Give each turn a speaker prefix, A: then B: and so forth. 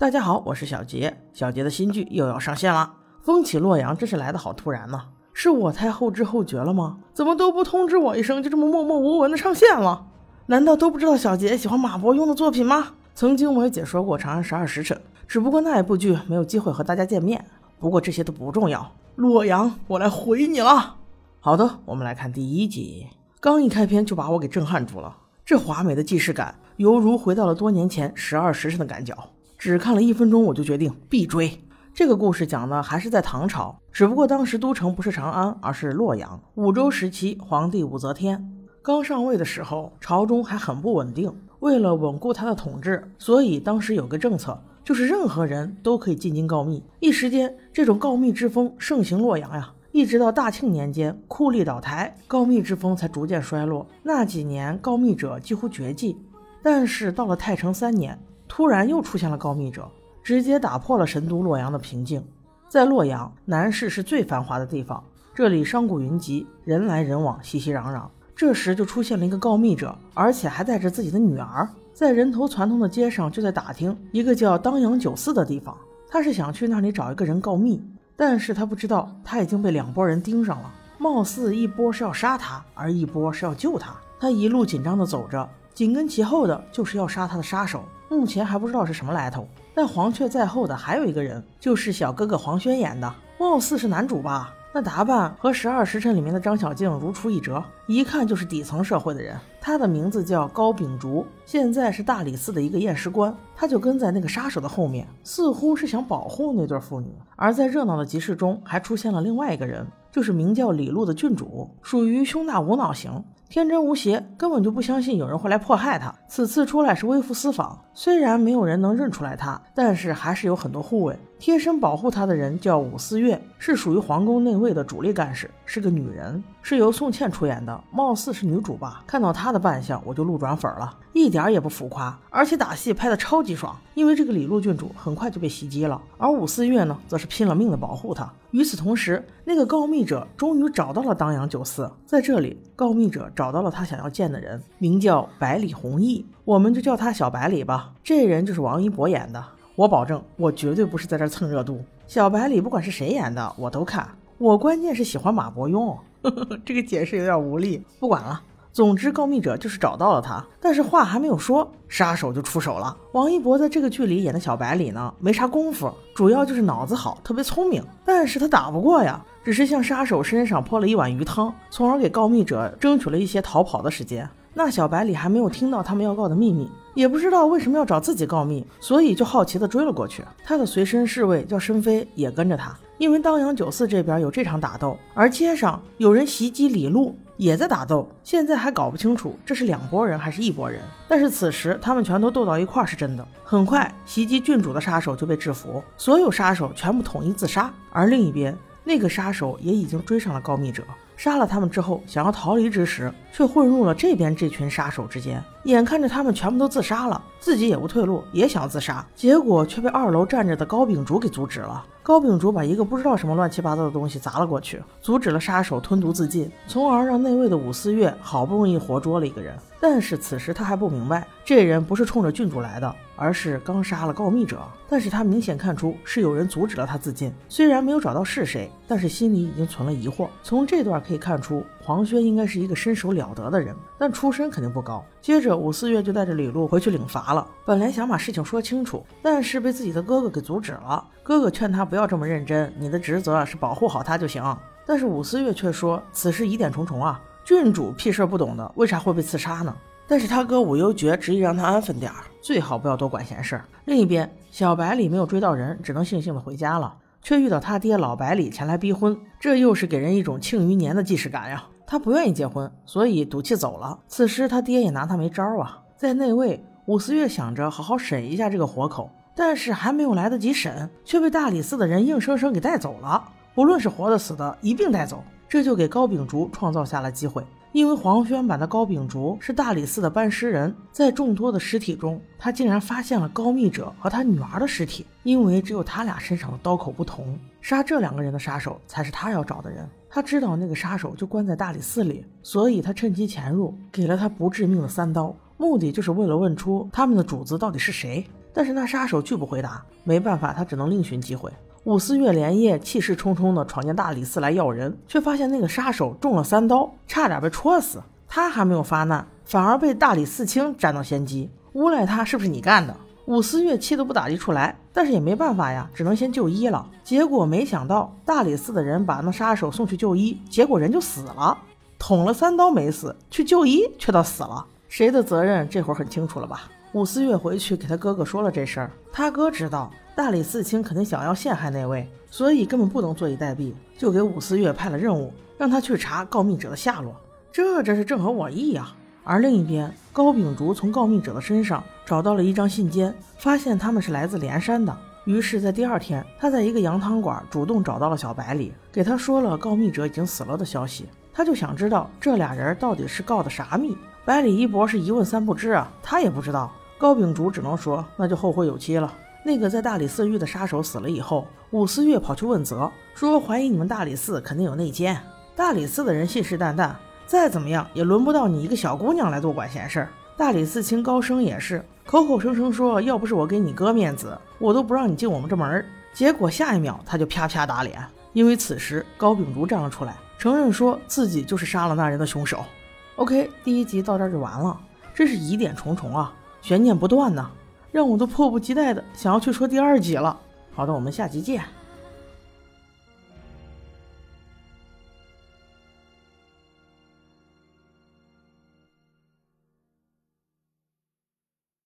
A: 大家好，我是小杰。小杰的新剧又要上线了，风起洛阳真是来的好突然呢！是我太后知后觉了吗？怎么都不通知我一声，就这么默默无闻的上线了？难道都不知道小杰喜欢马伯庸的作品吗？曾经我也解说过《长安十二时辰》，只不过那一部剧没有机会和大家见面。不过这些都不重要。洛阳，我来回你了。好的，我们来看第一集。刚一开篇就把我给震撼住了，这华美的既视感，犹如回到了多年前十二时辰的感脚。只看了一分钟，我就决定必追。这个故事讲的还是在唐朝，只不过当时都城不是长安，而是洛阳。武周时期，皇帝武则天刚上位的时候，朝中还很不稳定。为了稳固他的统治，所以当时有个政策，就是任何人都可以进京告密。一时间，这种告密之风盛行洛阳呀。一直到大庆年间，酷吏倒台，告密之风才逐渐衰落。那几年，告密者几乎绝迹。但是到了太成三年。突然又出现了告密者，直接打破了神都洛阳的平静。在洛阳，南市是最繁华的地方，这里商贾云集，人来人往，熙熙攘攘。这时就出现了一个告密者，而且还带着自己的女儿，在人头攒动的街上，就在打听一个叫当阳酒肆的地方。他是想去那里找一个人告密，但是他不知道他已经被两拨人盯上了，貌似一波是要杀他，而一波是要救他。他一路紧张地走着，紧跟其后的就是要杀他的杀手。目前还不知道是什么来头，但黄雀在后的还有一个人，就是小哥哥黄轩演的，貌似是男主吧？那打扮和《十二时辰》里面的张小静如出一辙，一看就是底层社会的人。他的名字叫高秉烛，现在是大理寺的一个验尸官。他就跟在那个杀手的后面，似乎是想保护那对父女。而在热闹的集市中，还出现了另外一个人，就是名叫李禄的郡主，属于胸大无脑型。天真无邪，根本就不相信有人会来迫害他。此次出来是微服私访，虽然没有人能认出来他，但是还是有很多护卫贴身保护他的人叫武四月，是属于皇宫内卫的主力干事，是个女人，是由宋茜出演的，貌似是女主吧。看到她的扮相，我就路转粉了，一点也不浮夸，而且打戏拍的超级爽。因为这个李禄郡主很快就被袭击了，而武四月呢，则是拼了命的保护她。与此同时，那个告密者终于找到了当阳酒肆，在这里，告密者找到了他想要见的人，名叫百里弘毅，我们就叫他小百里吧。这人就是王一博演的，我保证，我绝对不是在这蹭热度。小白里不管是谁演的，我都看。我关键是喜欢马伯庸，这个解释有点无力，不管了。总之，告密者就是找到了他，但是话还没有说，杀手就出手了。王一博在这个剧里演的小白里呢，没啥功夫，主要就是脑子好，特别聪明，但是他打不过呀，只是向杀手身上泼了一碗鱼汤，从而给告密者争取了一些逃跑的时间。那小白里还没有听到他们要告的秘密，也不知道为什么要找自己告密，所以就好奇的追了过去。他的随身侍卫叫申飞，也跟着他，因为当阳酒肆这边有这场打斗，而街上有人袭击李璐。也在打斗，现在还搞不清楚这是两拨人还是一拨人。但是此时他们全都斗到一块儿是真的。很快袭击郡主的杀手就被制服，所有杀手全部统一自杀。而另一边那个杀手也已经追上了告密者。杀了他们之后，想要逃离之时，却混入了这边这群杀手之间。眼看着他们全部都自杀了，自己也无退路，也想自杀，结果却被二楼站着的高秉烛给阻止了。高秉烛把一个不知道什么乱七八糟的东西砸了过去，阻止了杀手吞毒自尽，从而让内卫的武四月好不容易活捉了一个人。但是此时他还不明白，这人不是冲着郡主来的，而是刚杀了告密者。但是他明显看出是有人阻止了他自尽，虽然没有找到是谁，但是心里已经存了疑惑。从这段可以看出，黄轩应该是一个身手了得的人，但出身肯定不高。接着武四月就带着李禄回去领罚了。本来想把事情说清楚，但是被自己的哥哥给阻止了。哥哥劝他不要这么认真，你的职责是保护好他就行。但是武四月却说此事疑点重重啊。郡主屁事不懂的，为啥会被刺杀呢？但是他哥武幽绝执意让他安分点儿，最好不要多管闲事。另一边，小白里没有追到人，只能悻悻的回家了，却遇到他爹老白里前来逼婚，这又是给人一种庆余年的既视感呀。他不愿意结婚，所以赌气走了。此时他爹也拿他没招啊。在内卫，武思月想着好好审一下这个活口，但是还没有来得及审，却被大理寺的人硬生生给带走了。不论是活的死的，一并带走。这就给高秉烛创造下了机会，因为黄轩版的高秉烛是大理寺的班师人，在众多的尸体中，他竟然发现了高密者和他女儿的尸体，因为只有他俩身上的刀口不同，杀这两个人的杀手才是他要找的人。他知道那个杀手就关在大理寺里，所以他趁机潜入，给了他不致命的三刀，目的就是为了问出他们的主子到底是谁。但是那杀手拒不回答，没办法，他只能另寻机会。武思月连夜气势冲冲地闯进大理寺来要人，却发现那个杀手中了三刀，差点被戳死。他还没有发难，反而被大理寺卿占到先机，诬赖他是不是你干的？武思月气得不打一处来，但是也没办法呀，只能先就医了。结果没想到大理寺的人把那杀手送去就医，结果人就死了，捅了三刀没死，去就医却倒死了。谁的责任？这会儿很清楚了吧？武思月回去给他哥哥说了这事儿，他哥知道。大理寺卿肯定想要陷害那位，所以根本不能坐以待毙，就给武思月派了任务，让他去查告密者的下落。这真是正合我意呀！而另一边，高秉烛从告密者的身上找到了一张信笺，发现他们是来自连山的。于是，在第二天，他在一个羊汤馆主动找到了小百里，给他说了告密者已经死了的消息。他就想知道这俩人到底是告的啥密。百里一博是一问三不知啊，他也不知道。高秉烛只能说，那就后会有期了。那个在大理寺遇的杀手死了以后，武思月跑去问责，说怀疑你们大理寺肯定有内奸。大理寺的人信誓旦旦，再怎么样也轮不到你一个小姑娘来多管闲事儿。大理寺卿高升也是口口声声说，要不是我给你哥面子，我都不让你进我们这门儿。结果下一秒他就啪啪打脸，因为此时高秉烛站了出来，承认说自己就是杀了那人的凶手。OK，第一集到这儿就完了，真是疑点重重啊，悬念不断呢。让我都迫不及待的想要去说第二集了。好的，我们下集见。